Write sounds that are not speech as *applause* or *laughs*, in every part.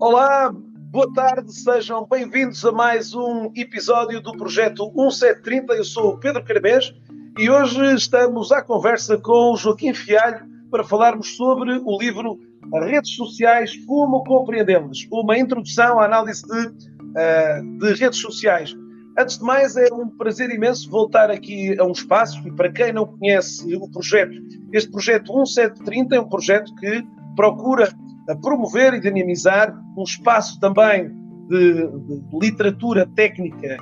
Olá, boa tarde, sejam bem-vindos a mais um episódio do projeto 1730. Eu sou o Pedro Carabés e hoje estamos à conversa com o Joaquim Fialho para falarmos sobre o livro Redes Sociais, como compreendemos? Uma introdução à análise de, uh, de redes sociais. Antes de mais, é um prazer imenso voltar aqui a um espaço e para quem não conhece o projeto, este projeto 1730 é um projeto que procura promover e dinamizar um espaço também de, de, literatura técnica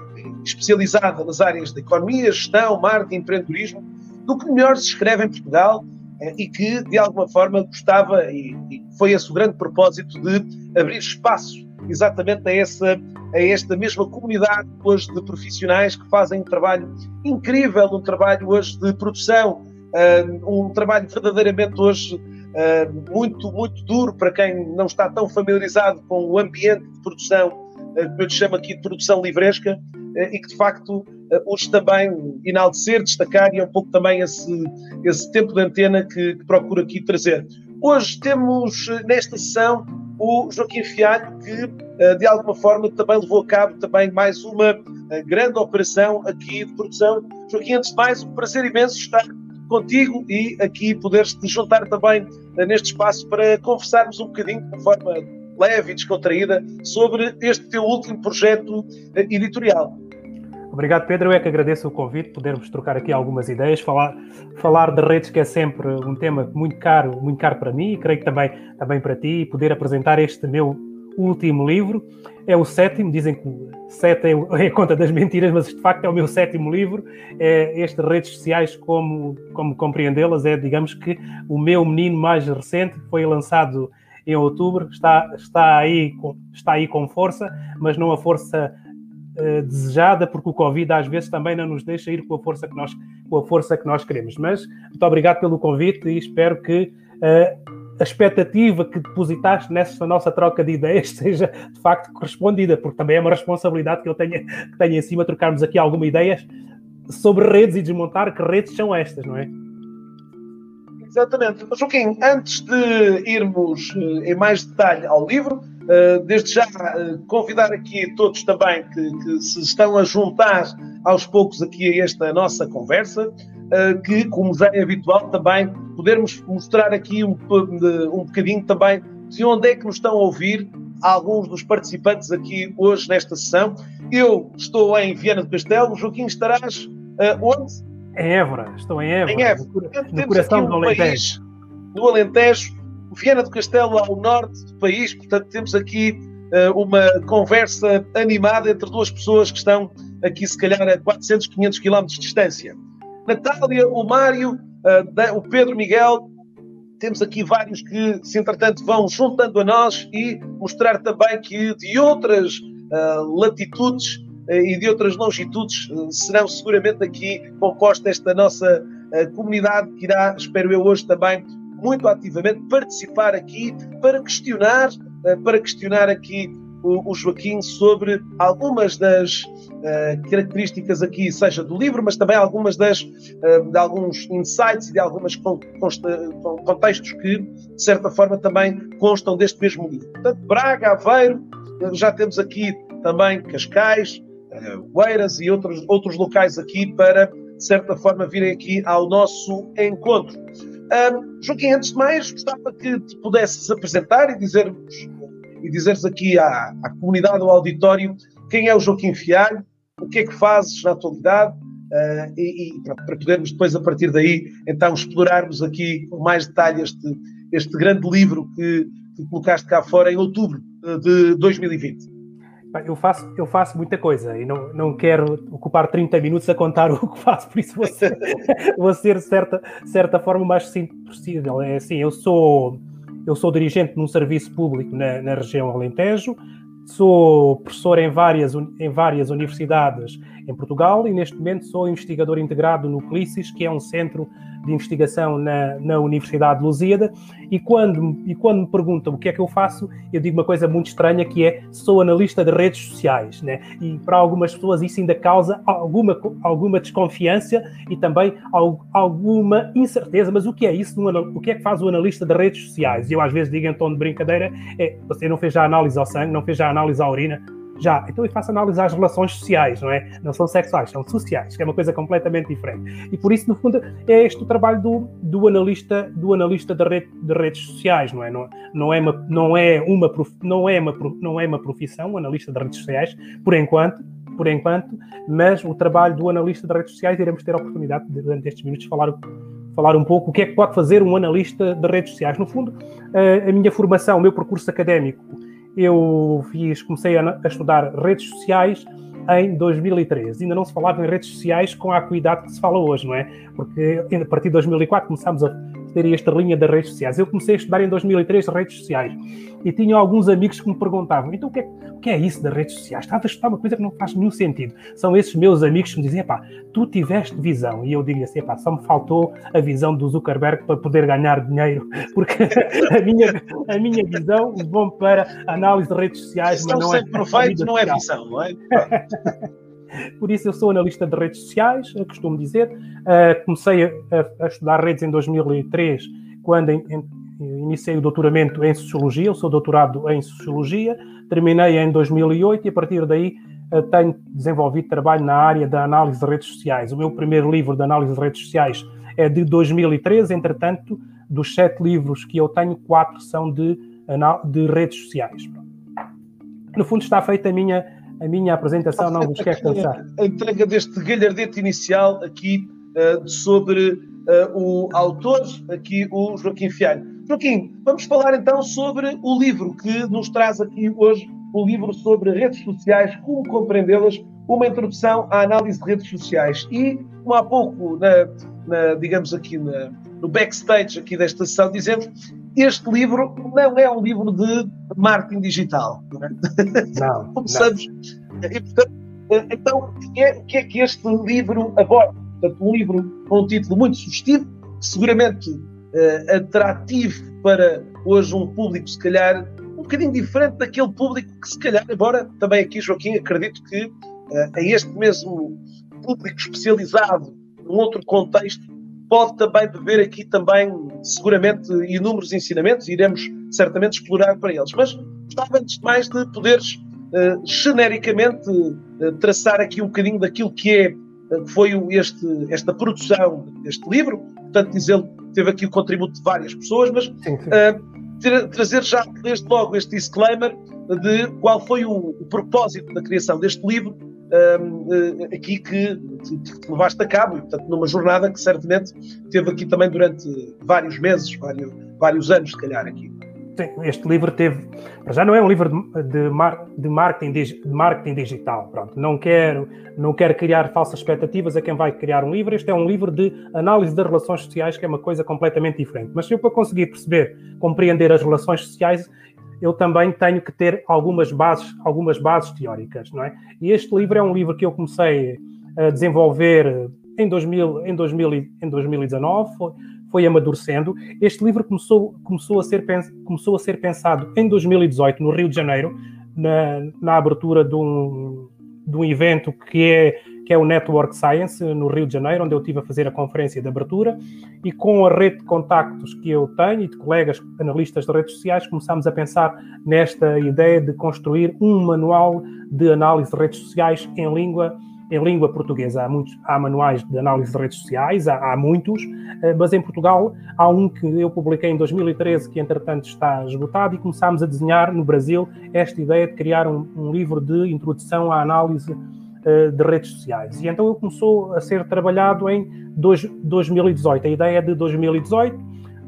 especializada nas áreas da economia, gestão, marketing, empreendedorismo, do que melhor se escreve em Portugal eh, e que, de alguma forma, gostava, e, e foi esse o grande propósito, de abrir espaço exatamente a, essa, a esta mesma comunidade hoje de profissionais que fazem um trabalho incrível, um trabalho hoje de produção, eh, um trabalho verdadeiramente hoje eh, muito, muito duro para quem não está tão familiarizado com o ambiente de produção, uh, que eu te chamo aqui de produção livresca, uh, e que de facto hoje também enaltecer, destacar e é um pouco também esse, esse tempo de antena que, que procuro aqui trazer. Hoje temos nesta sessão o Joaquim Fialho, que de alguma forma também levou a cabo também mais uma grande operação aqui de produção. Joaquim, antes de mais, um prazer imenso estar contigo e aqui poderes te juntar também eh, neste espaço para conversarmos um bocadinho de forma leve e descontraída sobre este teu último projeto eh, editorial. Obrigado, Pedro. Eu é que agradeço o convite, podermos trocar aqui algumas ideias, falar, falar de redes, que é sempre um tema muito caro, muito caro para mim, e creio que também, também para ti, e poder apresentar este meu último livro. É o sétimo, dizem que sete *laughs* é a conta das mentiras, mas de facto é o meu sétimo livro. É este Redes Sociais, como, como compreendê-las, é, digamos que, o meu menino mais recente, foi lançado em outubro, está, está, aí, está aí com força, mas não a força uh, desejada, porque o Covid às vezes também não nos deixa ir com a força que nós, com a força que nós queremos. Mas muito obrigado pelo convite e espero que uh, a expectativa que depositaste nessa nossa troca de ideias *laughs* seja de facto correspondida, porque também é uma responsabilidade que eu tenho, que tenho em cima trocarmos aqui algumas ideias sobre redes e desmontar que redes são estas, não é? Exatamente. Joaquim, antes de irmos eh, em mais detalhe ao livro, desde já eh, convidar aqui todos também que, que se estão a juntar aos poucos aqui a esta nossa conversa, que, como já é habitual, também podermos mostrar aqui um, um bocadinho também de onde é que nos estão a ouvir alguns dos participantes aqui hoje nesta sessão. Eu estou em Viana do Castelo, Joaquim, estarás uh, onde? Em Évora, estou em Évora, em Évora. no, no coração um do Alentejo. País, no Alentejo, Viana do Castelo ao norte do país, portanto temos aqui uh, uma conversa animada entre duas pessoas que estão aqui se calhar a 400, 500 quilómetros de distância. Natália, o Mário, uh, o Pedro Miguel, temos aqui vários que, se entretanto, vão juntando a nós e mostrar também que de outras uh, latitudes e de outras longitudes serão seguramente aqui composta esta nossa comunidade que irá, espero eu hoje também, muito ativamente participar aqui para questionar, para questionar aqui o, Joaquim sobre algumas das uh, características aqui, seja do livro, mas também algumas das, uh, de alguns insights e de alguns contextos que, de certa forma, também constam deste mesmo livro. Portanto, Braga, Aveiro, já temos aqui também Cascais, Oeiras e outros, outros locais aqui para, de certa forma, virem aqui ao nosso encontro. Um, Joaquim, antes de mais, gostava que te pudesses apresentar e dizer-nos e dizeres aqui à, à comunidade, ao auditório, quem é o Joaquim Fialho, o que é que fazes na atualidade, uh, e, e para, podermos depois, a partir daí, então explorarmos aqui com mais detalhe este, este grande livro que, que colocaste cá fora em outubro eh, de 2020. Eu faço, eu faço muita coisa e não, não quero ocupar 30 minutos a contar *laughs* o que faço, por isso vou ser, *laughs* vou ser de certa, certa forma mais simples possível. É assim, eu sou eu sou dirigente num serviço público na, na região Alentejo, sou professor em várias, em várias universidades em Portugal e neste momento sou investigador integrado no CLICIS, que é um centro de investigação na, na Universidade de Lusíada, e quando, e quando me perguntam o que é que eu faço, eu digo uma coisa muito estranha que é sou analista de redes sociais, né? E para algumas pessoas isso ainda causa alguma, alguma desconfiança e também alguma incerteza, mas o que é isso? O que é que faz o analista de redes sociais? E eu às vezes digo em tom de brincadeira, é, você não fez já análise ao sangue, não fez já análise à urina, já, então eu faço análise às relações sociais, não é? Não são sexuais, são sociais, que é uma coisa completamente diferente. E por isso, no fundo, é este o trabalho do, do analista, do analista de, rede, de redes sociais, não é? Não, não é uma, não é uma, não é uma, não é uma profissão, analista de redes sociais, por enquanto, por enquanto, mas o trabalho do analista de redes sociais iremos ter a oportunidade durante estes minutos de falar falar um pouco o que é que pode fazer um analista de redes sociais. No fundo, a minha formação, o meu percurso académico eu fiz, comecei a, a, estudar redes sociais em 2013. Ainda não se falava em redes sociais com a acuidade que se fala hoje, não é? Porque a partir de 2004 começámos a ter esta linha das redes sociais. Eu comecei a estudar em 2003 redes sociais e tinha alguns amigos que me perguntavam: então o que é, o que é isso das redes sociais? Estava a estudar uma coisa que não faz nenhum sentido. São esses meus amigos que me diziam: pá, tu tiveste visão. E eu digo assim: pá, só me faltou a visão do Zuckerberg para poder ganhar dinheiro, *laughs* porque a minha, a minha visão levou-me para análise de redes sociais. Mas não é, proveito, não é visão, não é? *laughs* *laughs* Por isso, eu sou analista de redes sociais, costumo dizer. Uh, comecei a, a, estudar redes em 2003, quando em, em, iniciei o doutoramento em Sociologia. Eu sou doutorado em Sociologia. Terminei em 2008 e, a partir daí, uh, tenho desenvolvido trabalho na área da análise de redes sociais. O meu primeiro livro de análise de redes sociais é de 2013. Entretanto, dos sete livros que eu tenho, quatro são de, de redes sociais. No fundo, está feita a minha a minha apresentação não vos quer cansar. A entrega deste galhardete inicial aqui uh, sobre uh, o autor, aqui o Joaquim Fialho. Joaquim, vamos falar então sobre o livro que nos traz aqui hoje, o livro sobre redes sociais, como compreendê-las, uma introdução à análise de redes sociais. E, como há pouco, na, na digamos aqui na, no backstage aqui desta sessão, dizemos este livro não é um livro de marketing digital. Não, é? não *laughs* Começamos. Não. E, portanto, então, o que, é, que é que este livro aborda? Portanto, um livro com um título muito sugestivo, seguramente uh, atrativo para hoje um público, se calhar, um bocadinho diferente daquele público que, se calhar, embora também aqui, Joaquim, acredito que uh, em este mesmo público especializado, num outro contexto, pode também beber aqui também, seguramente, inúmeros ensinamentos, e iremos certamente explorar para eles. Mas gostava, antes de mais, de poderes uh, genericamente uh, traçar aqui um bocadinho daquilo que é uh, foi este, esta produção deste livro. Portanto, dizer teve aqui o contributo de várias pessoas, mas sim, sim. Tra trazer já desde logo este disclaimer de qual foi o, o propósito da criação deste livro um, aqui que, que levaste a cabo, e, portanto, numa jornada que certamente teve aqui também durante vários meses, vários, vários anos, se calhar, aqui. Sim, este livro teve, já não é um livro de, de, mar, de, marketing, de marketing digital, pronto, não quero, não quero criar falsas expectativas a quem vai criar um livro, este é um livro de análise das relações sociais, que é uma coisa completamente diferente, mas se eu para conseguir perceber, compreender as relações sociais, eu também tenho que ter algumas bases, algumas bases teóricas, não é? E este livro é um livro que eu comecei a desenvolver em, 2000, em, 2000, em 2019, foi, foi amadurecendo. Este livro começou, começou, a ser, começou a ser pensado em 2018, no Rio de Janeiro, na, na abertura de um, de um evento que é que é o Network Science, no Rio de Janeiro, onde eu estive a fazer a conferência de abertura, e com a rede de contactos que eu tenho e de colegas analistas de redes sociais, começámos a pensar nesta ideia de construir um manual de análise de redes sociais em língua em língua portuguesa. Há, muitos, há manuais de análise de redes sociais, há, há, muitos, eh, mas em Portugal há um que eu publiquei em 2013 que, entretanto, está esgotado e começámos a desenhar no Brasil esta ideia de criar um, um livro de introdução à análise de redes sociais. E então ele começou a ser trabalhado em dois, 2018. A ideia é de 2018.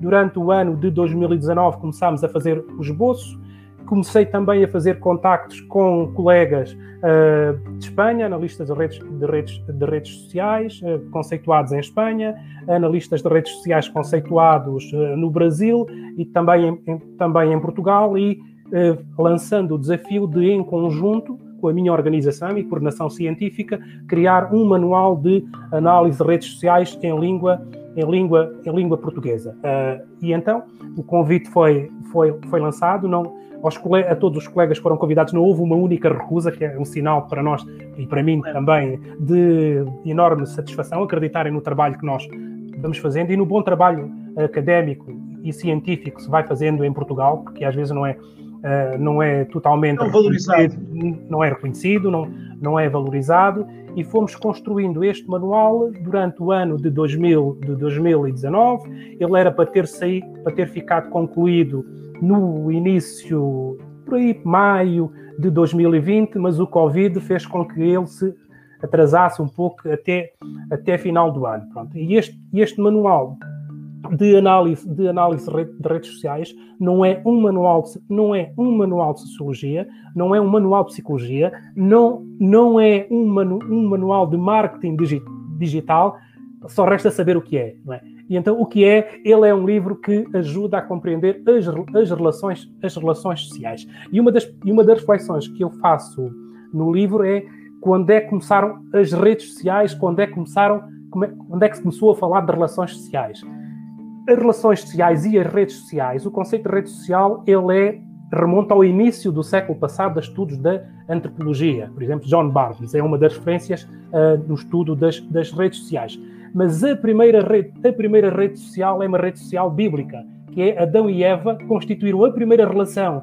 Durante o ano de 2019 começámos a fazer o esboço. Comecei também a fazer contactos com colegas uh, de Espanha, analistas de redes, de redes, de redes sociais uh, conceituados em Espanha, analistas de redes sociais conceituados uh, no Brasil e também em, em, também em Portugal e lançando o desafio de, em conjunto, com a minha organização e coordenação científica, criar um manual de análise de redes sociais em língua em língua, em língua portuguesa. Uh, e então o convite foi, foi, foi lançado, não, aos a todos os colegas que foram convidados não houve uma única recusa, que é um sinal para nós e para mim também de enorme satisfação acreditarem no trabalho que nós vamos fazendo e no bom trabalho académico e científico que se vai fazendo em Portugal, porque às vezes não é uh, não é totalmente não valorizado, não é reconhecido, não, não é valorizado e fomos construindo este manual durante o ano de, 2000, de 2019. Ele era para ter saído, para ter ficado concluído no início, por aí, maio de 2020, mas o Covid fez com que ele se atrasasse um pouco até, até final do ano. Pronto. E este, este manual de análise de análise de redes sociais não é um manual de, não é um manual de sociologia não é um manual de psicologia não não é um, manu, um manual de marketing digi, digital só resta saber o que é, é, e então o que é ele é um livro que ajuda a compreender as, as relações as relações sociais. E uma das e uma das reflexões que eu faço no livro é quando é que começaram as redes sociais quando é que começaram é, quando é que se começou a falar de relações sociais as relações sociais e as redes sociais, o conceito de rede social, ele é remonta ao início do século passado a estudos da antropologia. Por exemplo, John Barnes é uma das referências uh, no estudo das, das, redes sociais. Mas a primeira, rede, a primeira rede social é uma rede social bíblica, que é Adão e Eva constituíram a primeira relação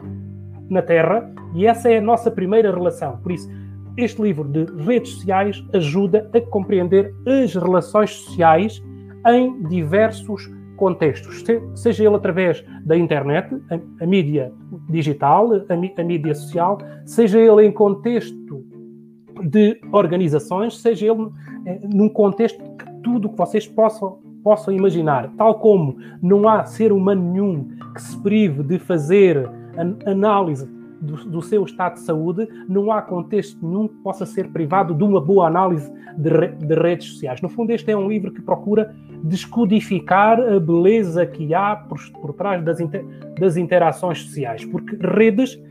na Terra e essa é a nossa primeira relação. Por isso, este livro de redes sociais ajuda a compreender as relações sociais em diversos contextos, seja ele através da internet, a, a mídia digital, a, a, mídia social, seja ele em contexto de organizações, seja ele eh, num contexto que tudo que vocês possam, possam imaginar, tal como não há ser humano nenhum que se prive de fazer análise do, do, seu estado de saúde, não há contexto nenhum que possa ser privado de uma boa análise de, re, de redes sociais. No fundo, este é um livro que procura descodificar a beleza que há por, por trás das, inter, das interações sociais, porque redes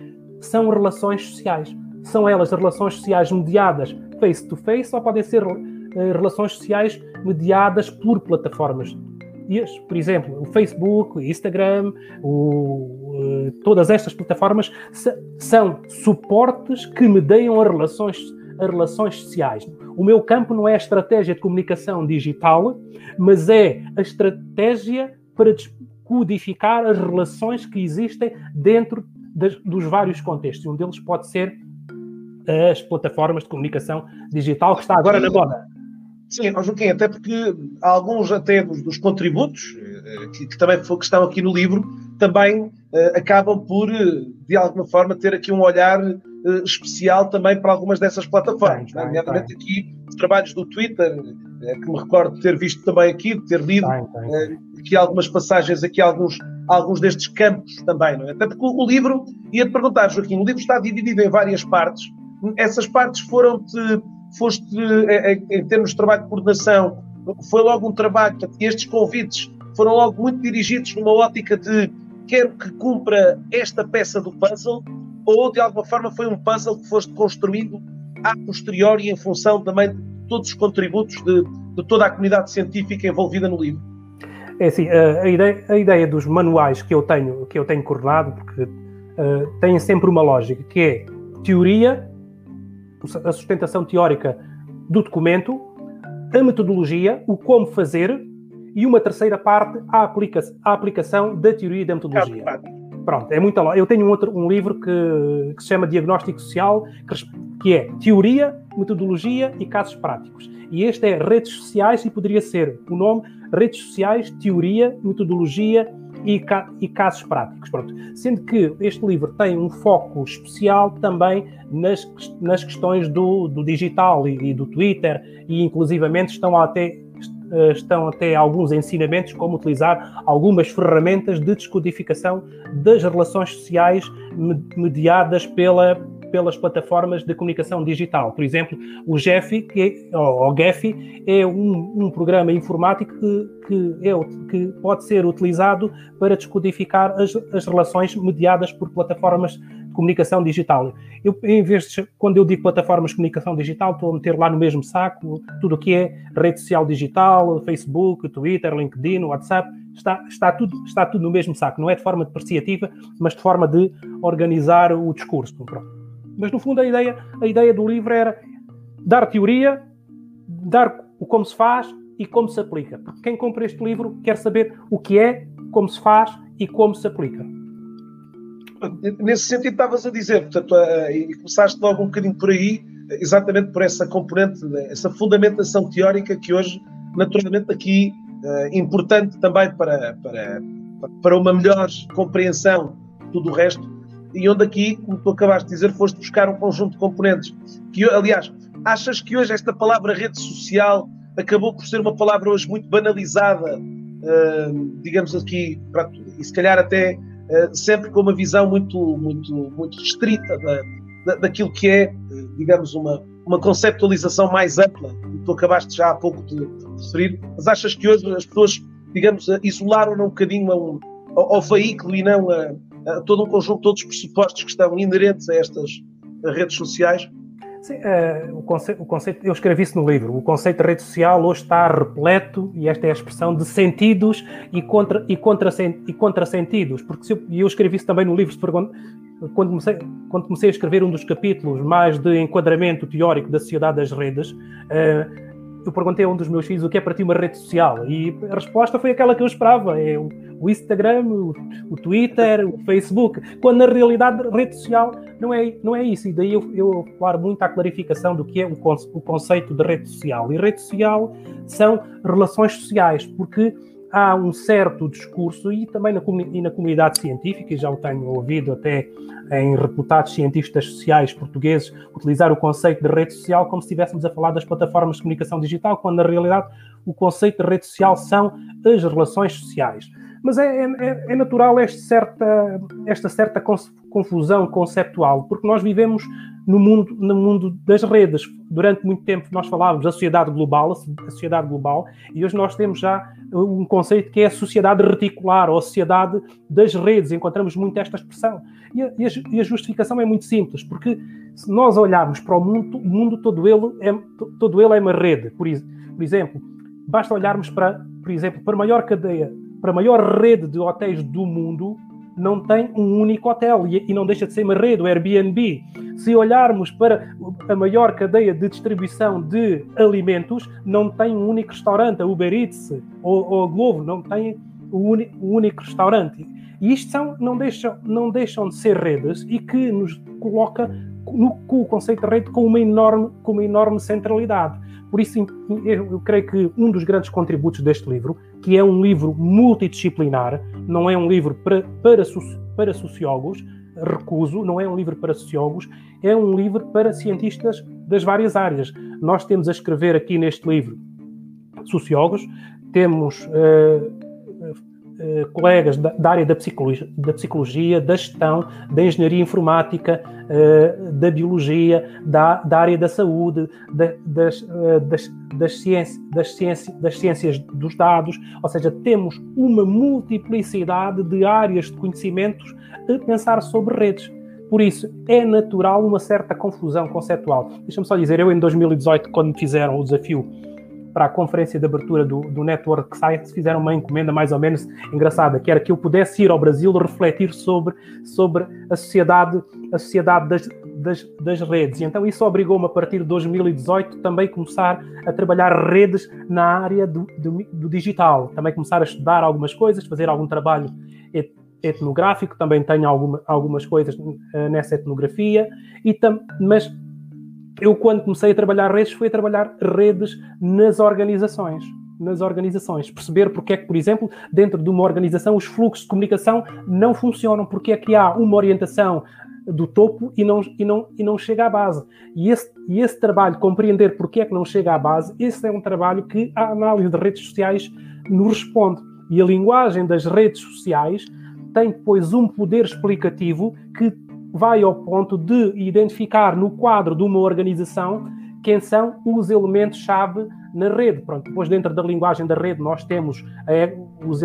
são relações sociais. São elas relações sociais mediadas face to face ou podem ser uh, relações sociais mediadas por plataformas por exemplo, o Facebook, o Instagram, o, todas estas plataformas são suportes que medeiam as relações, relações sociais. O meu campo não é a estratégia de comunicação digital, mas é a estratégia para codificar as relações que existem dentro das, dos vários contextos. Um deles pode ser as plataformas de comunicação digital, que está agora na moda. Sim, Joaquim, até porque alguns até dos, dos contributos eh, que, que, também que estão aqui no livro também uh, acabam por, de alguma forma, ter aqui um olhar uh, especial também para algumas dessas plataformas. Né? Nomeadamente aqui os trabalhos do Twitter, uh, que me recordo de ter visto também aqui, de ter lido aqui algumas passagens, aqui alguns, alguns destes campos também. Não é? Até porque o, livro, ia-te perguntar, Joaquim, o livro está dividido em várias partes. Essas partes foram-te foste, eh, eh, em termos de trabalho de coordenação, foi logo um trabalho, estes convites foram logo muito dirigidos numa ótica de quero que cumpra esta peça do puzzle, ou de alguma forma foi um puzzle que foste construído a posteriori em função também de todos os contributos de, de toda a comunidade científica envolvida no livro? É assim, a ideia, a ideia dos manuais que eu tenho, que eu tenho coordenado, porque uh, têm sempre uma lógica, que é teoria, a sustentação teórica do documento, a metodologia, o como fazer, e uma terceira parte, a, aplica a aplicação da teoria e da metodologia. Pronto, é muito Eu tenho um, outro, um livro que, que se chama Diagnóstico Social, que, é Teoria, Metodologia e Casos Práticos. E este é Redes Sociais e poderia ser o nome Redes Sociais, Teoria, Metodologia e, ca e casos práticos. Pronto. Sendo que este livro tem um foco especial também nas, nas questões do, do digital e, e, do Twitter, e inclusivamente estão até, estão até alguns ensinamentos como utilizar algumas ferramentas de descodificação das relações sociais mediadas pela pelas plataformas de comunicação digital. Por exemplo, o GEFI, que é, ou, GEFI, é um, um programa informático que, que, é, que pode ser utilizado para descodificar as, as relações mediadas por plataformas comunicação digital. Eu, em vez de, quando eu digo plataformas de comunicação digital, estou a meter lá no mesmo saco tudo o que é rede social digital, Facebook, Twitter, LinkedIn, WhatsApp, está, está, tudo, está tudo no mesmo saco. Não é de forma depreciativa, mas de forma de organizar o discurso. Pronto. Mas, no fundo, a ideia, a ideia do livro era dar teoria, dar o como se faz e como se aplica. Quem compra este livro quer saber o que é, como se faz e como se aplica. Nesse sentido, estavas a dizer, portanto, e começaste logo um bocadinho por aí, exatamente por essa componente, essa fundamentação teórica que hoje, naturalmente, aqui é importante também para, para, para uma melhor compreensão de tudo o resto, e onde aqui, como tu acabaste de dizer, foste buscar um conjunto de componentes. Que, aliás, achas que hoje esta palavra rede social acabou por ser uma palavra hoje muito banalizada, uh, digamos aqui, e se calhar até sempre com uma visão muito, muito, muito restrita da, da, daquilo que é, uh, digamos, uma, uma conceptualização mais ampla, que tu acabaste já há pouco de, de referir, mas achas que hoje as pessoas, digamos, isolaram um bocadinho ao, ao, veículo e não a, a todo um conjunto de outros pressupostos que estão inerentes a estas redes sociais? Sim, uh, o, conceito, o, conceito, eu escrevi isso no livro. O conceito de rede social hoje está repleto, e esta é a expressão, de sentidos e, contra, e, contra, e contrasentidos. Porque eu, eu escrevi isso também no livro. Quando comecei, quando comecei a escrever um dos capítulos mais de enquadramento teórico da sociedade das redes, uh, eu perguntei a um dos meus filhos o que é para ti uma rede social e a resposta foi aquela que eu esperava: é o, o Instagram, o, o, Twitter, o Facebook, quando na realidade rede social não é, não é isso. E daí eu, eu muito à clarificação do que é o, o conceito de rede social. E rede social são relações sociais, porque há um certo discurso, e também na, e na comunidade científica, e já o tenho ouvido até em reputados cientistas sociais portugueses, utilizar o conceito de rede social como se estivéssemos a falar das plataformas de comunicação digital, quando na realidade o conceito de rede social são as relações sociais. Mas é, é, é natural esta certa, esta certa confusão conceptual, porque nós vivemos no mundo, no mundo das redes. Durante muito tempo nós falávamos da sociedade global, a sociedade global, e hoje nós temos já um conceito que é a sociedade reticular, ou a sociedade das redes. Encontramos muito esta expressão. E a, e a justificação é muito simples, porque se nós olharmos para o mundo, o mundo todo ele é, todo ele é uma rede. Por, por exemplo, basta olharmos para, por exemplo, para a maior cadeia, para a maior rede de hotéis do mundo, não tem um único hotel e, não deixa de ser uma rede, o Airbnb. Se olharmos para a maior cadeia de distribuição de alimentos, não tem um único restaurante, a Uber Eats ou, ou a Globo, não tem um único restaurante. E isto são, não, deixam, não deixam de ser redes e que nos coloca no, com o conceito de rede com uma enorme, com uma enorme centralidade. Por isso, eu creio que um dos grandes contributos deste livro, que é um livro multidisciplinar, não é um livro para, para, para sociólogos, recuso, não é um livro para sociólogos, é um livro para cientistas das várias áreas. Nós temos a escrever aqui neste livro sociólogos, temos uh, uh, colegas da, da, área da psicologia, da psicologia, da gestão, da engenharia informática, uh, da biologia, da, da, área da saúde, da, das, uh, das, das, ciências, das, ciências, das ciências dos dados, ou seja, temos uma multiplicidade de áreas de conhecimentos a pensar sobre redes. Por isso, é natural uma certa confusão conceptual. Deixa-me só dizer, eu em 2018, quando fizeram o desafio para a conferência de abertura do, do Network Science, fizeram uma encomenda mais ou menos engraçada, que era que eu pudesse ir ao Brasil refletir sobre, sobre a sociedade, a sociedade das, das, das redes. E então isso obrigou-me, a partir de 2018, também começar a trabalhar redes na área do, do, do digital. Também começar a estudar algumas coisas, fazer algum trabalho etnográfico, também tenho alguma, algumas coisas uh, nessa etnografia, e tam, mas eu quando comecei a trabalhar redes, fui a trabalhar redes nas organizações. Nas organizações. Perceber porque é que, por exemplo, dentro de uma organização os fluxos de comunicação não funcionam, porque é que há uma orientação do topo e não, e não, e não chega à base. E esse, e esse trabalho, compreender porque é que não chega à base, esse é um trabalho que a análise de redes sociais nos responde. E a linguagem das redes sociais tem depois um poder explicativo que vai ao ponto de identificar no quadro de uma organização quem são os elementos-chave na rede. Pronto, depois, dentro da linguagem da rede, nós temos, é, os,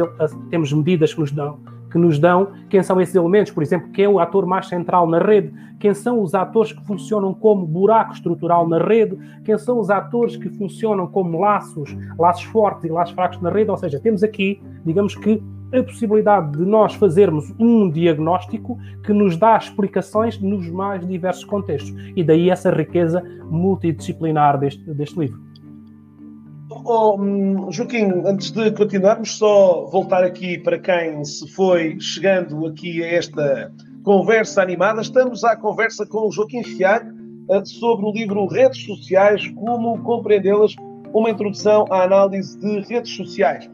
temos medidas que nos dão que nos dão quem são esses elementos, por exemplo, quem é o ator mais central na rede, quem são os atores que funcionam como buraco estrutural na rede, quem são os atores que funcionam como laços, laços fortes e laços fracos na rede, ou seja, temos aqui, digamos que, a possibilidade de nós fazermos um diagnóstico que nos dá explicações nos mais diversos contextos. E daí essa riqueza multidisciplinar deste, deste livro. Oh, Joaquim, antes de continuarmos, só voltar aqui para quem se foi chegando aqui a esta conversa animada. Estamos à conversa com o Joaquim Fialho uh, sobre o livro Redes Sociais, como compreendê-las, uma introdução à análise de redes sociais.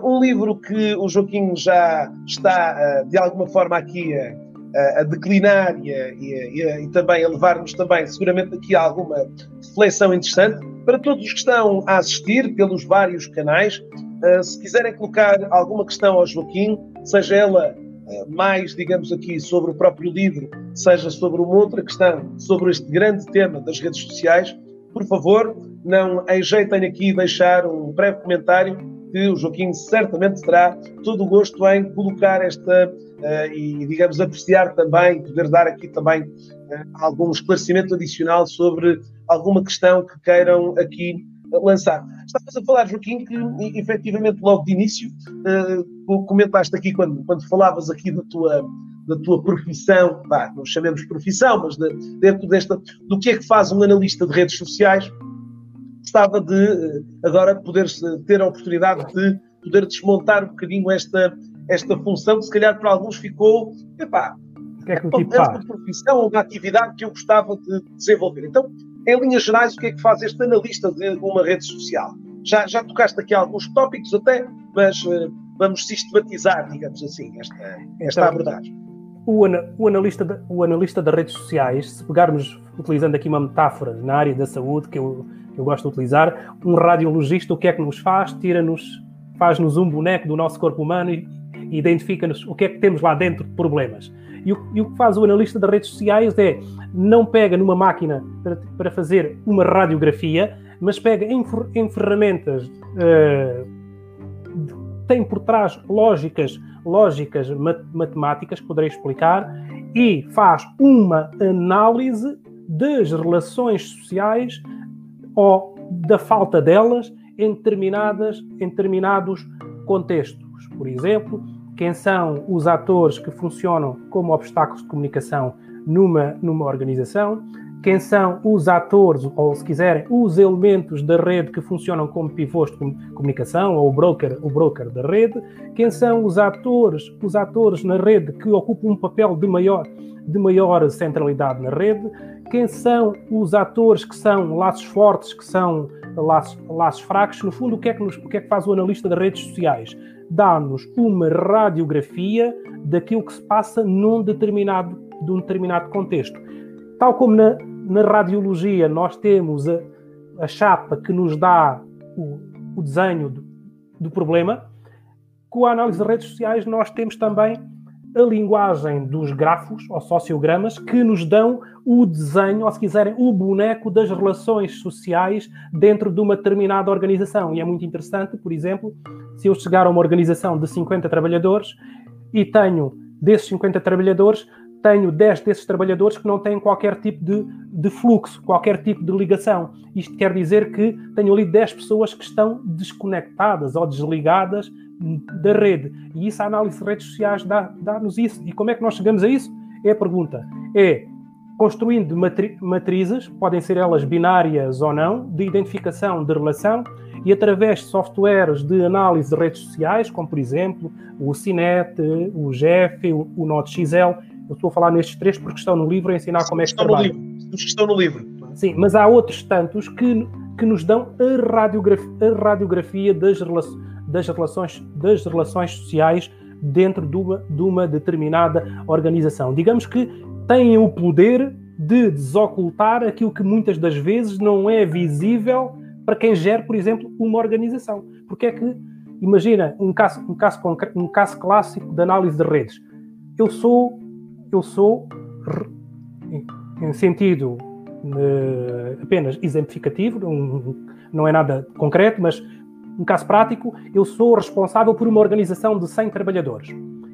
Um livro que o Joaquim já está, uh, de alguma forma, aqui a, a declinar e, a, e, a, e também a levar-nos também, seguramente, aqui alguma reflexão interessante. Para todos os que estão a assistir pelos vários canais, se quiserem colocar alguma questão ao Joaquim, seja ela mais, digamos aqui, sobre o próprio livro, seja sobre uma outra questão, sobre este grande tema das redes sociais, por favor, não ajeitem aqui deixar um breve comentário que o Joaquim certamente terá todo o gosto em colocar esta uh, e, digamos, apreciar também, poder dar aqui também algum esclarecimento adicional sobre alguma questão que queiram aqui lançar. Estavas a falar, Joaquim, que efetivamente logo de início uh, comentaste aqui quando, quando falavas aqui da tua, da tua profissão, bah, não chamemos profissão, mas de, dentro desta, do que é que faz um analista de redes sociais, gostava de uh, agora poder ter a oportunidade de poder desmontar um bocadinho esta, esta função que se calhar para alguns ficou, epá, o que é, que o tipo é uma profissão, uma atividade que eu gostava de desenvolver. Então, em linhas gerais, o que é que faz este analista de uma rede social? Já, já tocaste aqui alguns tópicos até, mas uh, vamos sistematizar, digamos assim, esta, esta então, abordagem. O, o, analista de, o analista das redes sociais, se pegarmos, utilizando aqui uma metáfora na área da saúde, que eu, eu gosto de utilizar, um radiologista o que é que nos faz? Tira-nos, faz-nos um boneco do nosso corpo humano e, identifica-nos o que é que temos lá dentro de problemas. E o, e o, que faz o analista das redes sociais é não pega numa máquina para, para fazer uma radiografia, mas pega em, em ferramentas uh, tem por trás lógicas, lógicas matemáticas, poderei explicar, e faz uma análise das relações sociais ou da falta delas em, determinadas, em determinados contextos. Por exemplo, quem são os atores que funcionam como obstáculos de comunicação numa, numa organização, quem são os atores, ou se quiserem, os elementos da rede que funcionam como pivôs de comunicação, ou o broker, o broker da rede, quem são os atores, os atores na rede que ocupam um papel de maior, de maior centralidade na rede, quem são os atores que são laços fortes, que são laços, laços fracos, no fundo, o que, é que nos, o que é que faz o analista das redes sociais? Dá-nos uma radiografia daquilo que se passa num determinado, de determinado contexto. Tal como na, na radiologia nós temos a, a chapa que nos dá o, o desenho do, do problema, com a análise das redes sociais nós temos também a linguagem dos grafos ou sociogramas que nos dão o desenho, ou se quiserem, o boneco das relações sociais dentro de uma determinada organização. E é muito interessante, por exemplo, se eu chegar a uma organização de 50 trabalhadores e tenho desses 50 trabalhadores, tenho 10 desses trabalhadores que não têm qualquer tipo de, de, fluxo, qualquer tipo de ligação. Isto quer dizer que tenho ali 10 pessoas que estão desconectadas ou desligadas da rede. E isso, a análise de redes sociais dá-nos dá isso. E como é que nós chegamos a isso? É a pergunta. É construindo matri matrizes, podem ser elas binárias ou não, de identificação de relação e através de softwares de análise de redes sociais, como por exemplo o Cinet, o GEF, o, NoteXL. Eu estou a falar nestes três porque estão no livro a ensinar como é que estão trabalha. No livro. Os que estão no livro. Sim, mas há outros tantos que, que nos dão a radiografia, a radiografia das relações das relações, das relações sociais dentro de uma, de uma determinada organização. Digamos que têm o poder de desocultar aquilo que muitas das vezes não é visível para quem gera, por exemplo, uma organização. Porque é que, imagina, um caso, um caso, um caso clássico de análise de redes. Eu sou, eu sou, em sentido uh, apenas exemplificativo, não, é nada concreto, mas um caso prático, eu sou responsável por uma organização de 100 trabalhadores.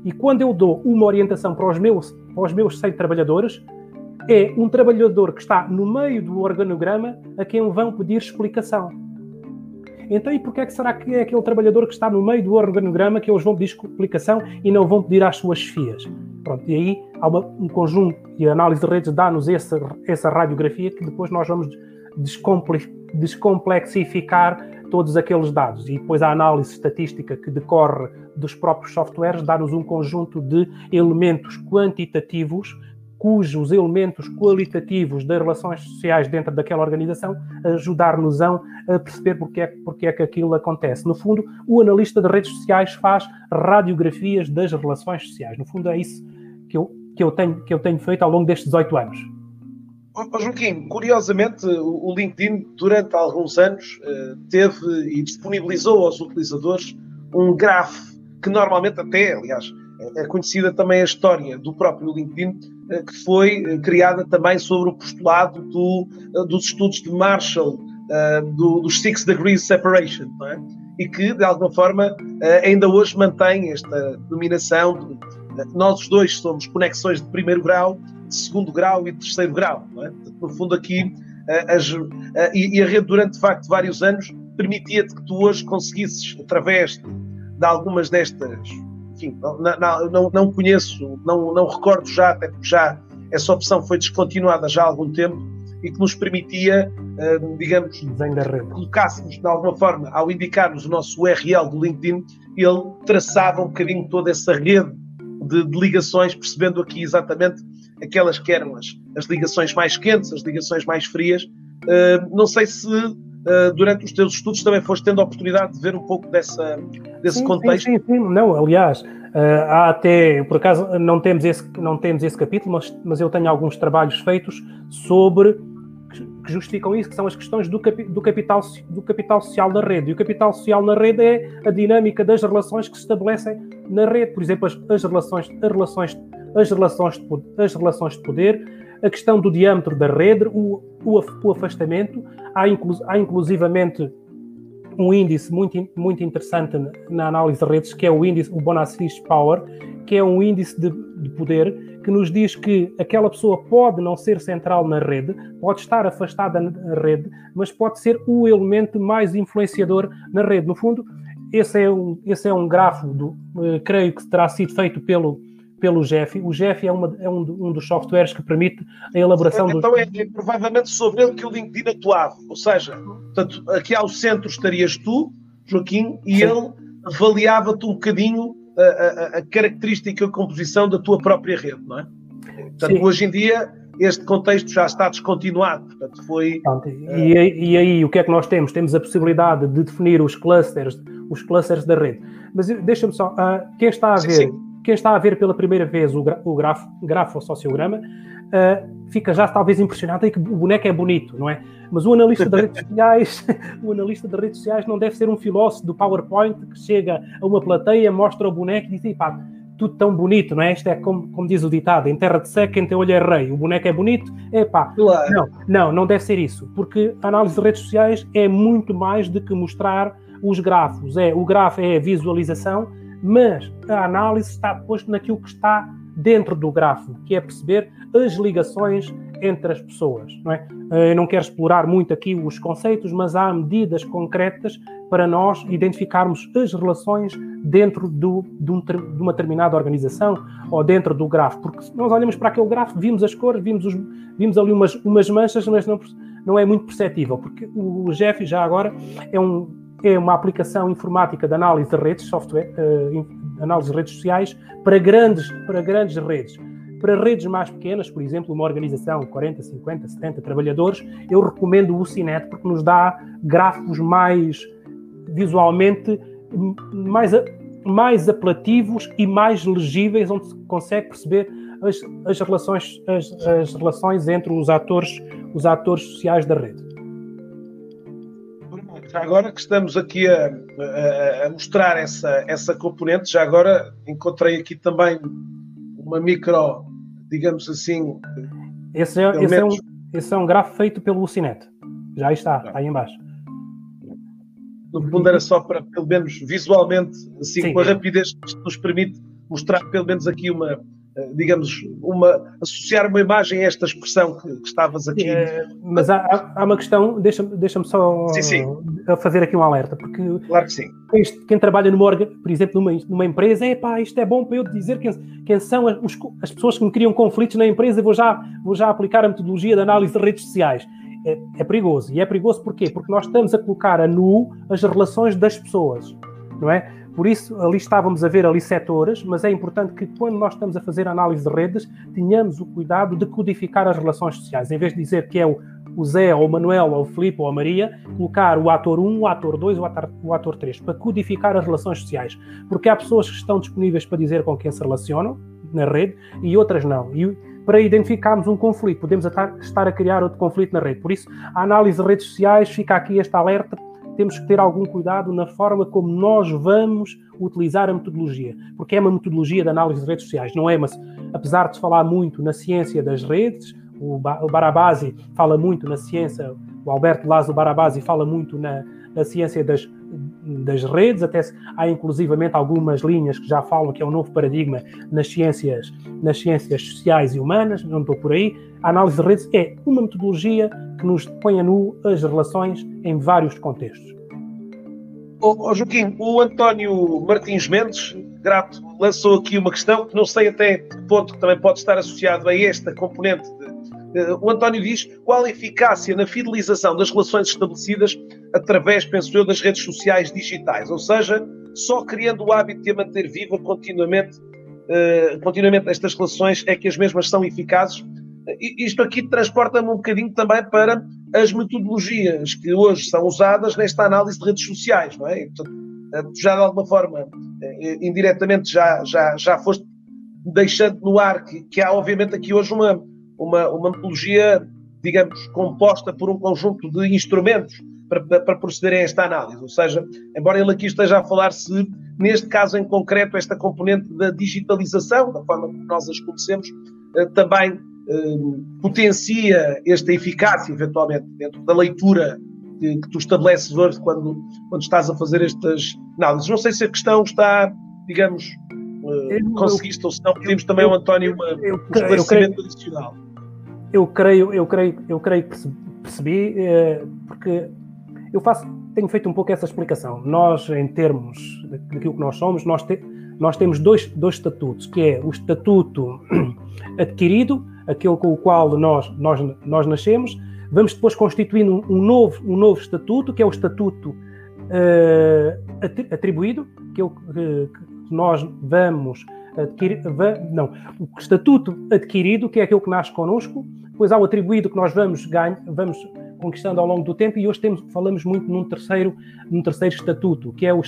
E quando eu dou uma orientação para os meus, para os meus 100 trabalhadores, é um trabalhador que está no meio do organograma a quem vão pedir explicação. Então, e porquê é que será que é aquele trabalhador que está no meio do organograma que eles vão pedir explicação e não vão pedir às suas chefias? Pronto, e aí há uma, um conjunto, e a análise de redes dá-nos essa, essa radiografia que depois nós vamos descomplexificar todos aqueles dados. E depois a análise estatística que decorre dos próprios softwares dá-nos um conjunto de elementos quantitativos cujos elementos qualitativos das relações sociais dentro daquela organização ajudar-nos a perceber porque é, porque é que aquilo acontece. No fundo, o analista de redes sociais faz radiografias das relações sociais. No fundo, é isso que eu, que eu, tenho, que eu tenho feito ao longo destes 18 anos. Oh, Joaquim, curiosamente, o LinkedIn, durante alguns anos, eh, teve e disponibilizou aos utilizadores um grafo que normalmente até, aliás, é conhecida também a história do próprio LinkedIn, eh, que foi eh, criada também sobre o postulado do, dos estudos de Marshall, do, dos Six Degrees Separation, é? e que, de alguma forma, ainda hoje mantém esta denominação de nós os dois somos conexões de primeiro grau de segundo grau e de terceiro grau. É? No fundo, aqui, as, e, a rede, durante de facto vários anos, permitia-te que tu hoje conseguisses, através de algumas destas. Enfim, não, não, não, não conheço, não, não recordo já, até porque já essa opção foi descontinuada já há algum tempo e que nos permitia, digamos, colocássemos de alguma forma, ao indicarmos o nosso URL do LinkedIn, ele traçava um bocadinho toda essa rede de, de ligações, percebendo aqui exatamente aquelas que eram as, as ligações mais quentes, as ligações mais frias. Uh, não sei se uh, durante os teus estudos também foste tendo a oportunidade de ver um pouco dessa, desse sim, contexto. Sim, sim, sim, não, aliás, uh, há até, por acaso não temos esse, não temos esse capítulo, mas, mas eu tenho alguns trabalhos feitos sobre que justificam isso, que são as questões do, capi, do, capital, do capital social na rede. E o capital social na rede é a dinâmica das relações que se estabelecem na rede. Por exemplo, as, as relações, as, relações, as, relações de, as relações de poder, a questão do diâmetro da rede, o, o, afastamento. Há, há inclusivamente um índice muito, muito interessante na análise de redes, que é o índice, o Bonacis Power, que é um índice de, de, poder que nos diz que aquela pessoa pode não ser central na rede, pode estar afastada na rede, mas pode ser o elemento mais influenciador na rede. No fundo, esse é um, esse é um grafo, do, uh, creio que terá sido feito pelo, pelo Jeff. O Jeff é, uma, é um, um, dos softwares que permite a elaboração então, do... Então é, é, provavelmente sobre ele que o LinkedIn atuava. Ou seja, portanto, aqui ao centro estarias tu, Joaquim, e Sim. ele avaliava-te um bocadinho a, a, a, característica e a composição da tua própria rede, não é? Portanto, Sim. hoje em dia este contexto já está descontinuado, portanto foi... Pronto, e, uh... e, aí o que é que nós temos? Temos a possibilidade de definir os clusters, os clusters da rede. Mas deixa-me só, uh, quem está a ver... Sim, sim quem está a ver pela primeira vez o, gra o grafo, grafo sociograma uh, fica já talvez impressionado e que o boneco é bonito, não é? Mas o analista de redes *laughs* sociais, *laughs* o analista de redes sociais não deve ser um filósofo do PowerPoint que chega a uma plateia, mostra o boneco e diz, pá, tudo tão bonito, não é? Isto é como, como diz o ditado, em terra de seca, quem tem olho é rei. O boneco é bonito, é pá. Claro. Não, não, não deve ser isso, porque a análise de redes sociais é muito mais do que mostrar os grafos. É, o grafo é a visualização mas a análise está depois naquilo que está dentro do grafo, que é perceber as ligações entre as pessoas. Não é? Eu não quero explorar muito aqui os conceitos, mas há medidas concretas para nós identificarmos as relações dentro do, de, um, de, uma determinada organização ou dentro do grafo. Porque se nós olhamos para aquele grafo, vimos as cores, vimos, os, vimos ali umas, umas manchas, mas não, não é muito perceptível, porque o Jeff já agora é um é uma aplicação informática de análise de redes, software, uh, análise de redes sociais, para grandes, para grandes redes. Para redes mais pequenas, por exemplo, uma organização de 40, 50, 70 trabalhadores, eu recomendo o Cinet porque nos dá gráficos mais visualmente mais, mais apelativos e mais legíveis, onde se consegue perceber as, as, relações, as, as relações entre os atores, os atores sociais da rede. Já agora que estamos aqui a, a, a, mostrar essa, essa componente, já agora encontrei aqui também uma micro, digamos assim. Esse é, esse é, um, esse é um grafo feito pelo Cinet. Já está, ah. aí embaixo. No fundo era só para, pelo menos visualmente, assim, Sim. com a rapidez que nos permite mostrar pelo menos aqui uma, digamos, uma, associar uma imagem a esta expressão que, que estavas aqui. É, mas há, há, uma questão, deixa-me deixa só sim, sim. fazer aqui um alerta, porque claro que sim. Quem, quem trabalha numa, por exemplo, numa, numa empresa, é pá, isto é bom para eu dizer quem, quem são os, as pessoas que me criam conflitos na empresa, vou já, vou já aplicar a metodologia de análise de redes sociais. É, é perigoso. E é perigoso porquê? Porque nós estamos a colocar a nu as relações das pessoas, não é? Por isso, ali estávamos a ver ali setores, mas é importante que quando nós estamos a fazer análise de redes, tenhamos o cuidado de codificar as relações sociais. Em vez de dizer que é o, Zé, ou o Manuel, ou o Filipe, ou a Maria, colocar o ator 1, o ator 2, o ator, o ator 3, para codificar as relações sociais. Porque há pessoas que estão disponíveis para dizer com quem se relacionam na rede e outras não. E para identificarmos um conflito, podemos estar a criar outro conflito na rede. Por isso, a análise de redes sociais fica aqui este alerta temos que ter algum cuidado na forma como nós vamos utilizar a metodologia, porque é uma metodologia de análise de redes sociais, não é? Mas apesar de falar muito na ciência das redes, o Barabasi fala muito na ciência, o Alberto Lázaro Barabasi fala muito na, na ciência das, das redes, até há inclusivamente algumas linhas que já falam que é um novo paradigma nas ciências, nas ciências sociais e humanas, não estou por aí. A análise de redes é uma metodologia que nos põe a nu as relações em vários contextos. Oh, Joaquim, o António Martins Mendes, grato, lançou aqui uma questão que não sei até que ponto também pode estar associado a esta componente o António diz qual a eficácia na fidelização das relações estabelecidas através, penso eu, das redes sociais digitais, ou seja, só criando o hábito de a manter viva continuamente, uh, continuamente estas relações é que as mesmas são eficazes. Isto aqui transporta-me um bocadinho também para as metodologias que hoje são usadas nesta análise de redes sociais, não é? portanto, eh, já de alguma forma, eh, indiretamente, já, já, já foste deixando no ar que, que há, obviamente, aqui hoje uma, uma, uma metodologia, digamos, composta por um conjunto de instrumentos para, para proceder a esta análise. Ou seja, embora ele aqui esteja a falar se, neste caso em concreto, esta componente da digitalização, da forma como nós as conhecemos, eh, também eh, potencia esta eficácia, eventualmente, dentro da leitura que, que, tu estabeleces hoje quando, quando estás a fazer estas análises. Não sei se a questão está, digamos, eh, conseguiste ou se não, pedimos também ao António uma, um esclarecimento adicional eu creio, eu creio, eu creio que percebi, eh, porque eu faço, tenho feito um pouco essa explicação. Nós, em termos daquilo que nós somos, nós, te, nós temos dois, dois estatutos, que é o estatuto *clears throat* adquirido, aquele com o qual nós, nós, nós nascemos, vamos depois constituindo um, novo, um novo estatuto, que é o estatuto uh, atribuído, que, é o, que nós vamos adquirir, não, o estatuto adquirido, que é aquele que nasce connosco, depois há o atribuído que nós vamos ganho, vamos conquistando ao longo do tempo e hoje temos, falamos muito num terceiro, num terceiro estatuto, que é o,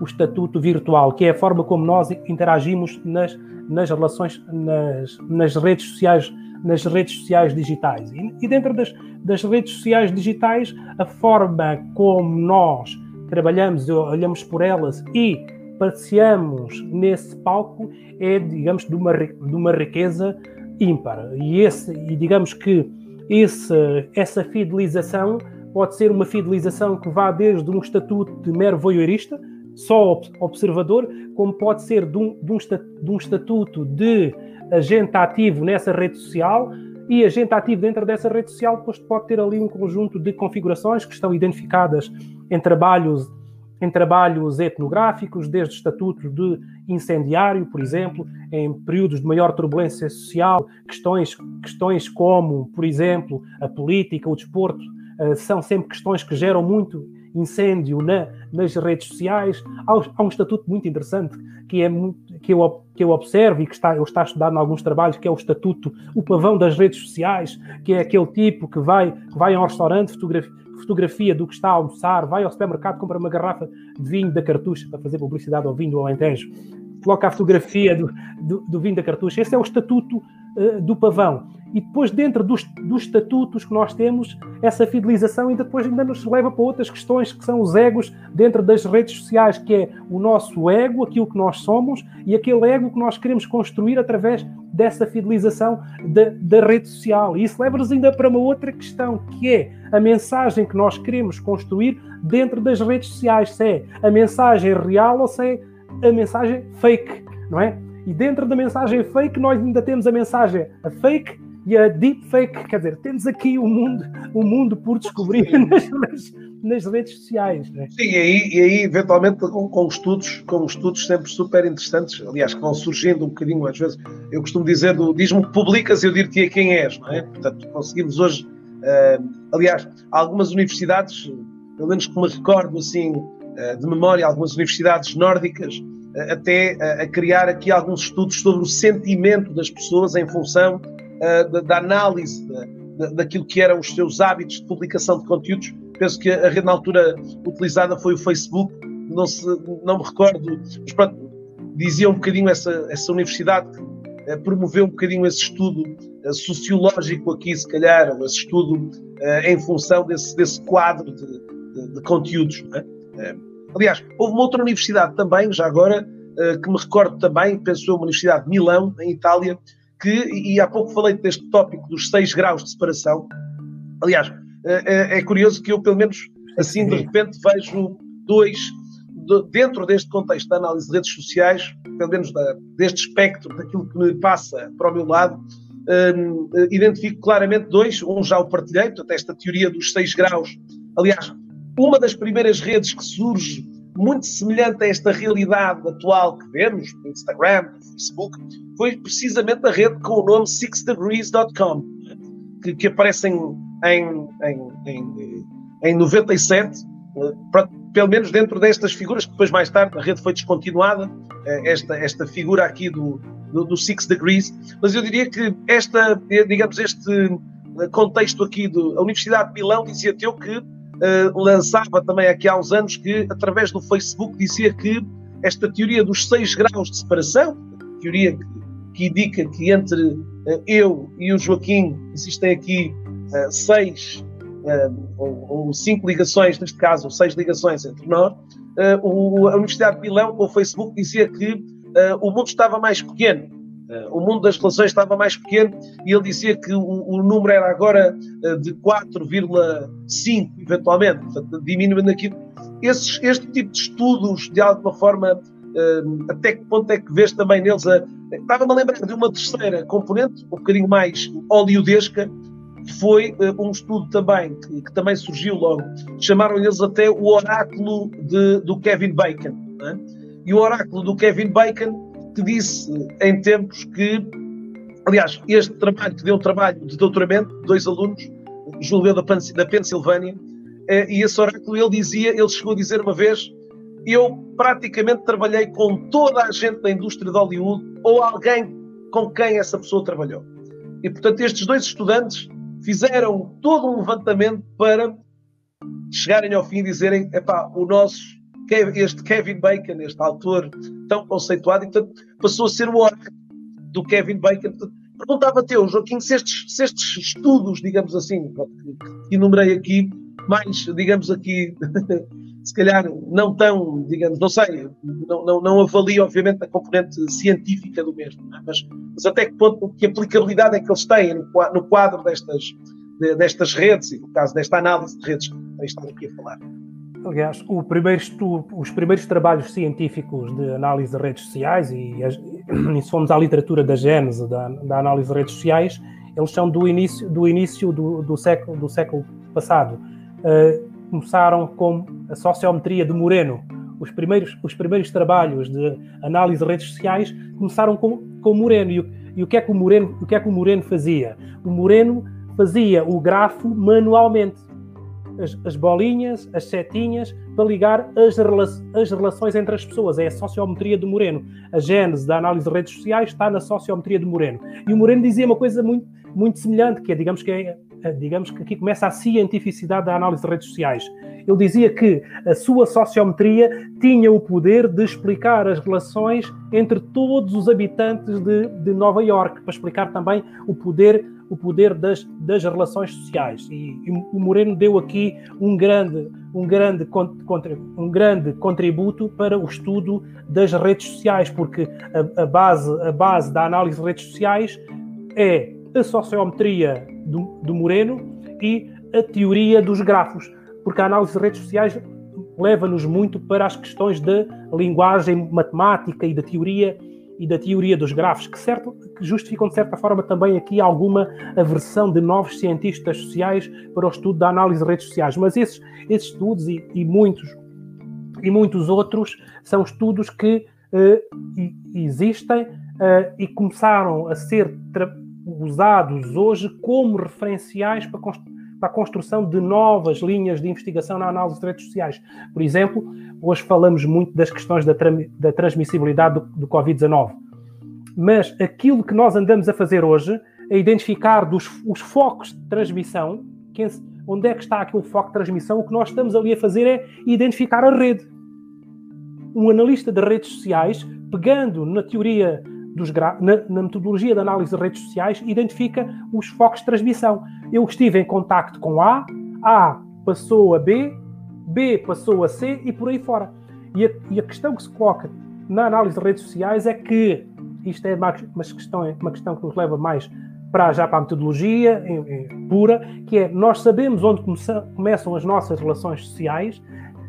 o estatuto virtual, que é a forma como nós interagimos nas, nas relações, nas, nas redes sociais, nas redes sociais digitais. E, e dentro das, das redes sociais digitais, a forma como nós trabalhamos, olhamos por elas e passeamos nesse palco é, digamos, de uma, de uma riqueza ímpar. E, esse, e digamos que esse, essa fidelização pode ser uma fidelização que vá desde um estatuto de mero voyeurista, só observador, como pode ser de um, de um, de um estatuto de agente ativo nessa rede social e agente ativo dentro dessa rede social, depois pode ter ali um conjunto de configurações que estão identificadas em trabalhos em trabalhos etnográficos, desde estatutos de incendiário, por exemplo, em períodos de maior turbulência social, questões, questões como, por exemplo, a política, o desporto, uh, são sempre questões que geram muito incêndio na, nas redes sociais. Há, há, um estatuto muito interessante que, é que, eu, que eu observo e que está, eu está estudado em alguns trabalhos, que é o estatuto, o pavão das redes sociais, que é aquele tipo que vai, vai a um restaurante, fotografia fotografia do que está a almoçar, vai ao supermercado, compra uma garrafa de vinho da cartucha para fazer publicidade ao vinho do Alentejo, coloca a fotografia do, do, do vinho da cartucha. Esse é o estatuto uh, do pavão. E depois, dentro dos, dos, estatutos que nós temos, essa fidelização ainda depois ainda nos leva para outras questões que são os egos dentro das redes sociais, que é o nosso ego, aquilo que nós somos, e aquele ego que nós queremos construir através dessa fidelização da, da rede social. E isso leva-nos ainda para uma outra questão, que é a mensagem que nós queremos construir dentro das redes sociais, se é a mensagem real ou se é a mensagem fake, não é? E dentro da mensagem fake, nós ainda temos a mensagem a fake e a deepfake. Quer dizer, temos aqui o um mundo, o um mundo por descobrir nas, nas, redes sociais. Né? Sim, e aí, e aí eventualmente com, com, estudos, com estudos sempre super interessantes, aliás, que vão surgindo um bocadinho, às vezes, eu costumo dizer, diz-me que publicas e eu dir-te quem és, não é? Portanto, conseguimos hoje, uh, aliás, algumas universidades, pelo menos que me recordo assim, uh, de memória, algumas universidades nórdicas, até a criar aqui alguns estudos sobre o sentimento das pessoas em função uh, da, análise da, daquilo que eram os seus hábitos de publicação de conteúdos. Penso que a rede na altura utilizada foi o Facebook, não, se, não me recordo, mas pronto, dizia um bocadinho essa, essa universidade que uh, promoveu um bocadinho esse estudo uh, sociológico aqui, se calhar, esse estudo em função desse, desse quadro de, de, de conteúdos. É? Aliás, houve uma outra universidade também, já agora, eh, que me recordo também, penso eu, uma universidade de Milão, em Itália, que, e há pouco falei deste tópico dos seis graus de separação. Aliás, é, é curioso que eu, pelo menos, assim, de repente, vejo dois, dentro deste contexto da análise de redes sociais, pelo menos da, deste espectro, daquilo que me passa para o meu lado, um, identifico claramente dois. Um já o partilhei, portanto, esta teoria dos seis graus. Aliás, uma das primeiras redes que surge muito semelhante a esta realidade atual que vemos no Instagram, no Facebook, foi precisamente a rede com o nome sixdegrees.com, que, que aparece em, em, em, em 97, eh, pelo menos dentro destas figuras, que depois mais tarde a rede foi descontinuada, eh, esta, esta figura aqui do, do, do Six Degrees, mas eu diria que esta, digamos, este contexto aqui da Universidade de Milão dizia-te que uh, lançava também aqui há uns anos que, através do Facebook, dizia que esta teoria dos seis graus de separação, teoria que, que indica que entre uh, eu e o Joaquim existem aqui uh, seis ou, ou, cinco ligações, neste caso, ou seis ligações entre nós, o, a Universidade de Milão, com o Facebook, dizia que o mundo estava mais pequeno o mundo das relações estava mais pequeno e ele dizia que o, o número era agora eh, de 4,5, eventualmente, diminuindo aqui. Esses, este tipo de estudos, de alguma forma, eh, até que ponto é que vês também neles? A... Estava-me a lembrar de uma terceira componente, um bocadinho mais oleodesca, que foi um estudo também, que, que, também surgiu logo. Chamaram eles até o oráculo de, do Kevin Bacon. É? E o oráculo do Kevin Bacon que disse em tempos que, aliás, este trabalho, que deu trabalho de doutoramento, dois alunos, Júlio da, da Pensilvânia, eh, e esse oráculo ele dizia, ele chegou a dizer uma vez, eu praticamente trabalhei com toda a gente da indústria de Hollywood ou alguém com quem essa pessoa trabalhou. E portanto estes dois estudantes fizeram todo um levantamento para chegarem ao fim e dizerem, epá, o nosso este Kevin Bacon, este autor tão conceituado, e portanto passou a ser o oráculo do Kevin Bacon. Perguntava-te Joaquim, se estes, se estes estudos, digamos assim, que enumerei aqui, mais, digamos aqui, *laughs* se calhar não tão, digamos, não sei, não, não, não avalio, obviamente, a componente científica do mesmo, é? mas, mas, até que ponto, que aplicabilidade é que eles têm no, no quadro destas, destas redes, e no caso desta análise de redes que estamos aqui a falar. Aliás, primeiro estudo, os primeiros trabalhos científicos de análise de redes sociais, e, e se formos à literatura da gênese da, da, análise de redes sociais, eles são do início do, início do, do, século, do século passado. Uh, começaram com a sociometria de Moreno. Os primeiros, os primeiros trabalhos de análise de redes sociais começaram com, com Moreno. E e o que é que o Moreno, o que é que o Moreno fazia? O Moreno fazia o grafo manualmente as, as, bolinhas, as setinhas, para ligar as, rela as relações entre as pessoas. É a sociometria de Moreno. A gênese da análise de redes sociais está na sociometria de Moreno. E o Moreno dizia uma coisa muito, muito semelhante, que é, digamos que é, é digamos que aqui começa a cientificidade da análise de redes sociais. Ele dizia que a sua sociometria tinha o poder de explicar as relações entre todos os habitantes de, de Nova York, para explicar também o poder o poder das, das relações sociais. E, e, o Moreno deu aqui um grande, um, grande, um grande contributo para o estudo das redes sociais, porque a, a base, a base da análise de redes sociais é a sociometria do, do Moreno e a teoria dos grafos, porque a análise de redes sociais leva-nos muito para as questões da linguagem matemática e da teoria e da teoria dos grafos, que, certo, que justificam, de certa forma, também aqui alguma aversão de novos cientistas sociais para o estudo da análise de redes sociais. Mas esses, esses estudos e, e muitos, e muitos outros são estudos que uh, existem uh, e começaram a ser usados hoje como referenciais para, para a construção de novas linhas de investigação na análise de redes sociais. Por exemplo, hoje falamos muito das questões da, da transmissibilidade do, do Covid-19, mas aquilo que nós andamos a fazer hoje é identificar dos, os focos de transmissão, quem, onde é que está aquele foco de transmissão, o que nós estamos ali a fazer é identificar a rede. Um analista de redes sociais, pegando na teoria dos na, na, metodologia de análise de redes sociais, identifica os focos de transmissão. Eu estive em contacto com A, A passou a B, B passou a C e por aí fora. E a, e a questão que se coloca na análise de redes sociais é que isto é uma, uma, questão, uma questão que nos leva mais para já para a metodologia em, em, pura, que é nós sabemos onde começam, começam as nossas relações sociais,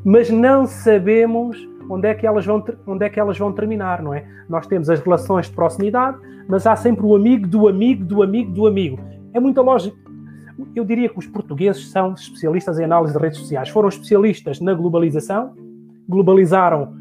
mas não sabemos onde é que elas vão, onde é que elas vão terminar, não é? Nós temos as relações de proximidade, mas há sempre o amigo do amigo do amigo do amigo. É muita lógica. Eu diria que os portugueses são especialistas em análise de redes sociais. Foram especialistas na globalização, globalizaram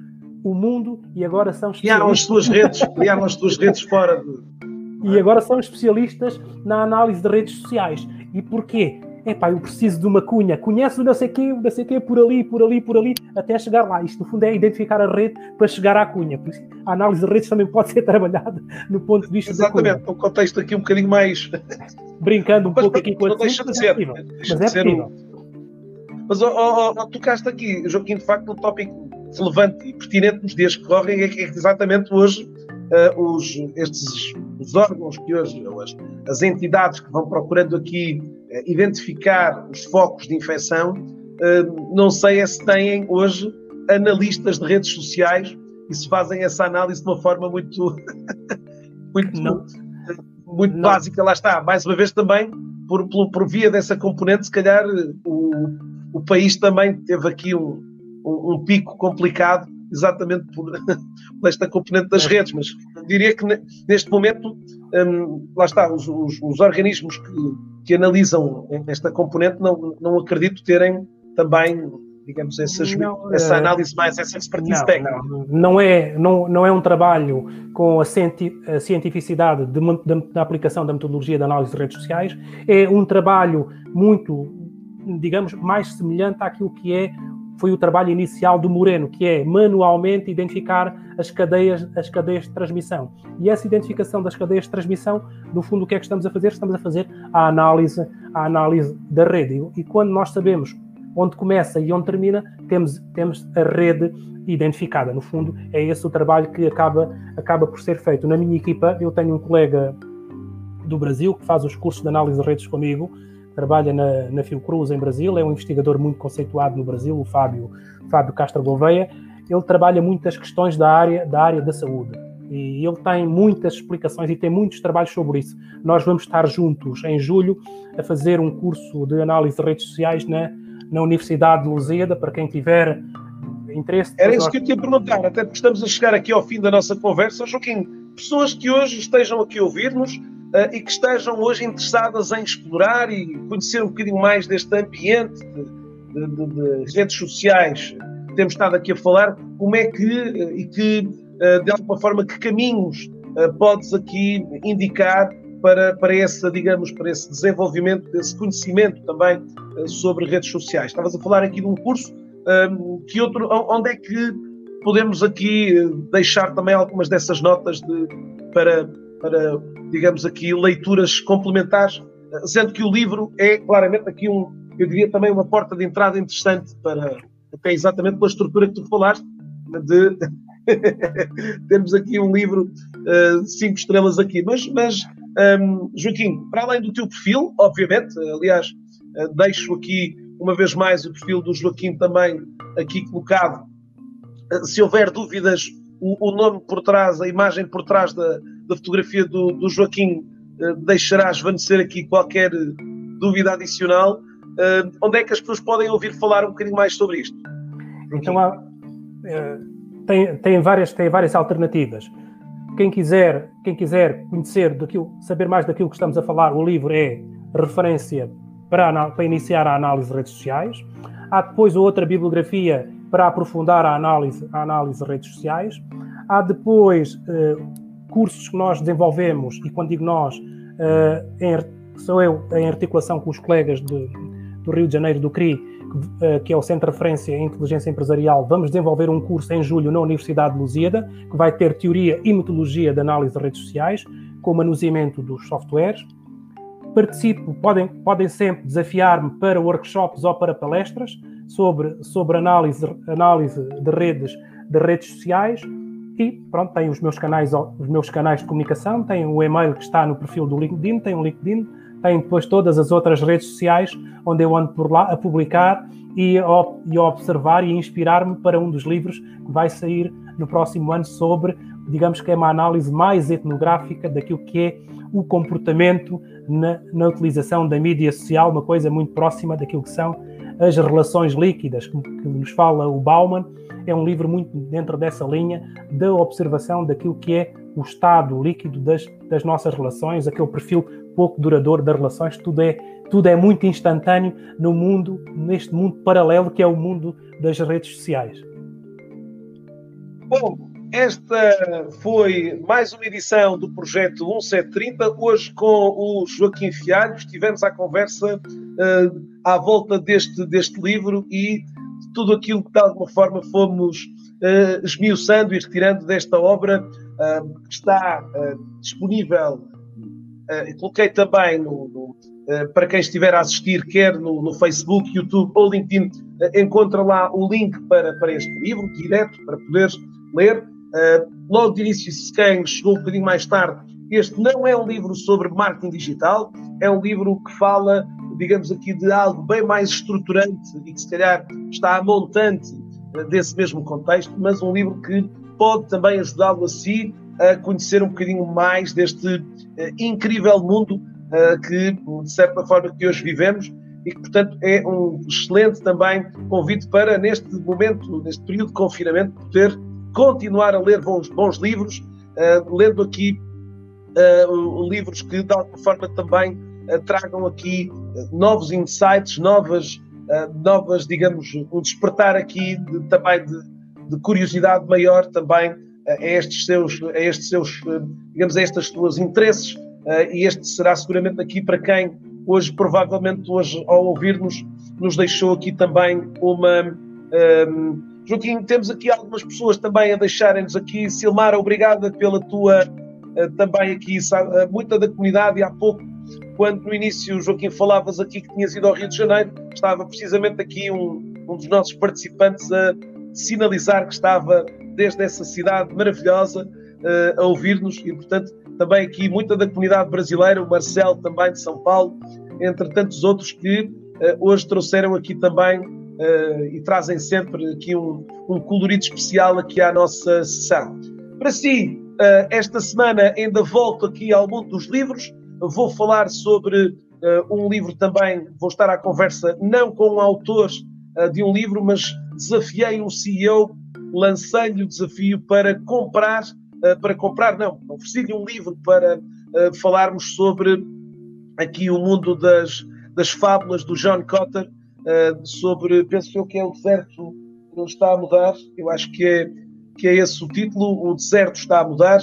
o mundo e agora são Criaram as suas redes, criaram as suas redes fora de... E agora são especialistas na análise de redes sociais. E porquê? Epá, eu preciso de uma cunha, conhece o não sei quê, o não sei quê, por ali, por ali, por ali, até chegar lá. Isto, no fundo, é identificar a rede para chegar à cunha. Por isso, a análise de redes também pode *laughs* ser trabalhada no ponto de vista Exatamente, um contexto aqui um bocadinho mais... Brincando um mas, pouco aqui com a deixa de ser. Mas é possível. Mas oh, oh, oh, tocaste aqui, Joaquim, de facto, um tópico relevante e pertinente nos dias que correm é que é exatamente hoje uh, os, estes os órgãos que hoje, as, as entidades que vão procurando aqui identificar os focos de infecção, uh, não sei é se têm hoje analistas de redes sociais e se fazem essa análise de uma forma muito, *laughs* muito, não. muito não. básica. Lá está, mais uma vez também, por, por, por via dessa componente, se calhar o, o país também teve aqui um, um, um pico complicado exatamente por, *laughs* por, esta componente das redes, mas diria que neste momento, um, lá está, os, os, os organismos que, que, analisam esta componente não, não acredito terem também digamos, essa, não, essa eh, análise mais, essa expertise não, técnica. Não, não, é, não, não é um trabalho com a, cienti a cientificidade de, de, da aplicação da metodologia de análise de redes sociais, é um trabalho muito, digamos, mais semelhante àquilo que é foi o trabalho inicial do Moreno, que é manualmente identificar as cadeias, as cadeias de transmissão. E essa identificação das cadeias de transmissão, no fundo, o que é que estamos a fazer? Estamos a fazer a análise, a análise da rede. E quando nós sabemos onde começa e onde termina, temos, temos a rede identificada. No fundo, é esse o trabalho que acaba, acaba por ser feito. Na minha equipa, eu tenho um colega do Brasil que faz os cursos de análise de redes comigo, trabalha na, na Fiocruz em Brasil, é um investigador muito conceituado no Brasil, o Fábio, Fábio Castro Gouveia. Ele trabalha muitas questões da área, da área da saúde e ele tem muitas explicações e tem muitos trabalhos sobre isso. Nós vamos estar juntos em julho a fazer um curso de análise de redes sociais na, na Universidade de Lusíada, para quem tiver interesse. Era isso que eu tinha a perguntar, até porque estamos a chegar aqui ao fim da nossa conversa. Joaquim, pessoas que hoje estejam aqui a ouvir-nos, e que estejam hoje interessadas em explorar e conhecer um bocadinho mais deste ambiente de, de, de, de redes sociais que temos estado aqui a falar, como é que uh, e que, uh, de alguma forma, que caminhos podes aqui indicar para, para, esse, digamos, para esse desenvolvimento, desse conhecimento também sobre redes sociais. Estavas a falar aqui de um curso, que outro, onde é que podemos aqui deixar também algumas dessas notas de, para, para digamos aqui, leituras complementares, sendo que o livro é claramente aqui um, eu diria também uma porta de entrada interessante para, até exatamente pela estrutura que tu falaste, de *laughs* termos aqui um livro uh, cinco estrelas aqui. Mas, mas um, Joaquim, para além do teu perfil, obviamente, aliás, uh, deixo aqui uma vez mais o perfil do Joaquim também aqui colocado. Uh, se houver dúvidas, o, o, nome por trás, a imagem por trás da, da fotografia do, do Joaquim uh, deixará esvanecer aqui qualquer dúvida adicional. Uh, onde é que as pessoas podem ouvir falar um bocadinho mais sobre isto? Então, há, tem, tem, várias, tem várias alternativas. quem quiser, quem quiser conhecer daquilo, saber mais daquilo que estamos a falar, o livro é referência para, para iniciar a análise de redes sociais. Há depois outra bibliografia para aprofundar a análise, a análise de redes sociais. Há depois eh, cursos que nós desenvolvemos, e quando digo nós, eh, em, sou eu em articulação com os colegas de, do Rio de Janeiro, do CRI, eh, que é o Centro de Referência em Inteligência Empresarial, vamos desenvolver um curso em julho na Universidade de Lusíada, que vai ter teoria e metodologia de análise de redes sociais, com manuseamento dos softwares. Participo, podem, podem sempre desafiar-me para workshops ou para palestras sobre, sobre análise, análise de redes, de redes sociais. E pronto, tenho os meus canais, os meus canais de comunicação, tenho o e-mail que está no perfil do LinkedIn, tenho o LinkedIn, tem depois todas as outras redes sociais onde eu ando por lá a publicar e a, e a observar e inspirar-me para um dos livros que vai sair no próximo ano sobre, digamos que é uma análise mais etnográfica daquilo que é o comportamento na, na utilização da mídia social, uma coisa muito próxima daquilo que são as relações líquidas, que, que nos fala o Bauman, é um livro muito dentro dessa linha da observação daquilo que é o estado líquido das, das nossas relações, aquele perfil pouco duradouro das relações, tudo é, tudo é muito instantâneo no mundo, neste mundo paralelo que é o mundo das redes sociais. Bom, esta foi mais uma edição do projeto 1730. Hoje com o Joaquim Fialho estivemos à conversa uh, à volta deste, deste livro e tudo aquilo que de alguma forma fomos uh, esmiuçando e retirando desta obra uh, que está disponível coloquei também no, no, para quem estiver a assistir, quer no, no Facebook, YouTube ou LinkedIn, encontra lá o link para, para este livro, direto, para poderes ler. Logo de início, quem chegou um bocadinho mais tarde, este não é um livro sobre marketing digital, é um livro que fala, digamos aqui, de algo bem mais estruturante e que se calhar está a montante desse mesmo contexto, mas um livro que pode também ajudá-lo a si a conhecer um bocadinho mais deste uh, incrível mundo uh, que, de certa forma, que hoje vivemos e que, portanto, é um excelente também convite para, neste momento, neste período de confinamento, poder continuar a ler bons, bons livros, uh, lendo aqui livros que, de alguma forma, também tragam aqui novos insights, novas, novas, digamos, um despertar aqui de, também de, de curiosidade maior também a estes seus, a estes seus, digamos, a estes seus interesses, eh, e este será seguramente aqui para quem hoje, provavelmente hoje, ao ouvir-nos, nos deixou aqui também uma. Joaquim, temos aqui algumas pessoas também a deixarem-nos aqui. Silmar, obrigada pela tua uh, também aqui, uh, muita da comunidade, e há pouco, quando no início, Joaquim, falavas aqui que tinhas ido ao Rio de Janeiro, estava precisamente aqui um, um dos nossos participantes a sinalizar que estava desde essa cidade maravilhosa uh, a ouvir-nos e, portanto, também aqui muita da comunidade brasileira, o Marcelo também de São Paulo, entre tantos outros que hoje trouxeram aqui também uh, e trazem sempre aqui um, um colorido especial aqui à nossa sessão. Para si, esta semana ainda volto aqui ao mundo dos livros, vou falar sobre um livro também, vou estar à conversa não com um autor de um livro, mas desafiei um CEO lancei-lhe o desafio para comprar, uh, para comprar, não, ofereci-lhe um livro para uh, falarmos sobre aqui o mundo das, das fábulas do John Cotter, uh, sobre, penso eu que é o deserto não está a mudar, eu acho que é, que é esse o título, o deserto está a mudar,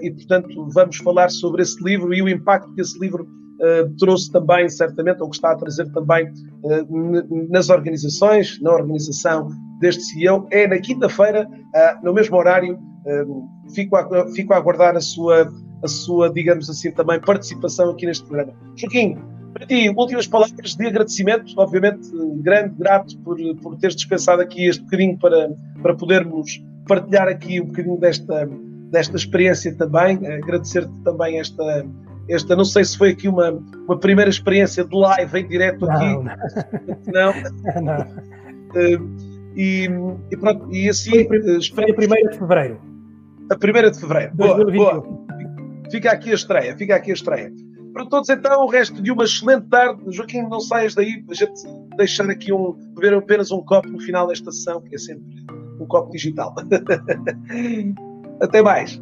e portanto vamos falar sobre esse livro e o impacto que esse livro Uh, trouxe também, certamente, ou que está a trazer também uh, nas organizações, na organização deste CEO é na quinta-feira, uh, no mesmo horário. Uh, fico, a, fico a aguardar a sua, a sua, digamos assim, também participação aqui neste programa. Joaquim, para ti, últimas palavras de agradecimento, obviamente, grande, grato por, por teres dispensado aqui este bocadinho para, para podermos partilhar aqui um bocadinho desta, desta experiência também. Agradecer-te também esta, esta, não sei se foi aqui uma, uma primeira experiência de live em direto aqui. Não. não. *laughs* não. Uh, e, e pronto, e assim. Foi a primeira de fevereiro. A primeira de fevereiro. Boa, boa. Fica aqui a estreia, fica aqui a estreia. Para todos, então, o resto de uma excelente tarde. Joaquim, não saias daí, a gente deixar aqui um. beber apenas um copo no final desta sessão, que é sempre um copo digital. *laughs* Até mais.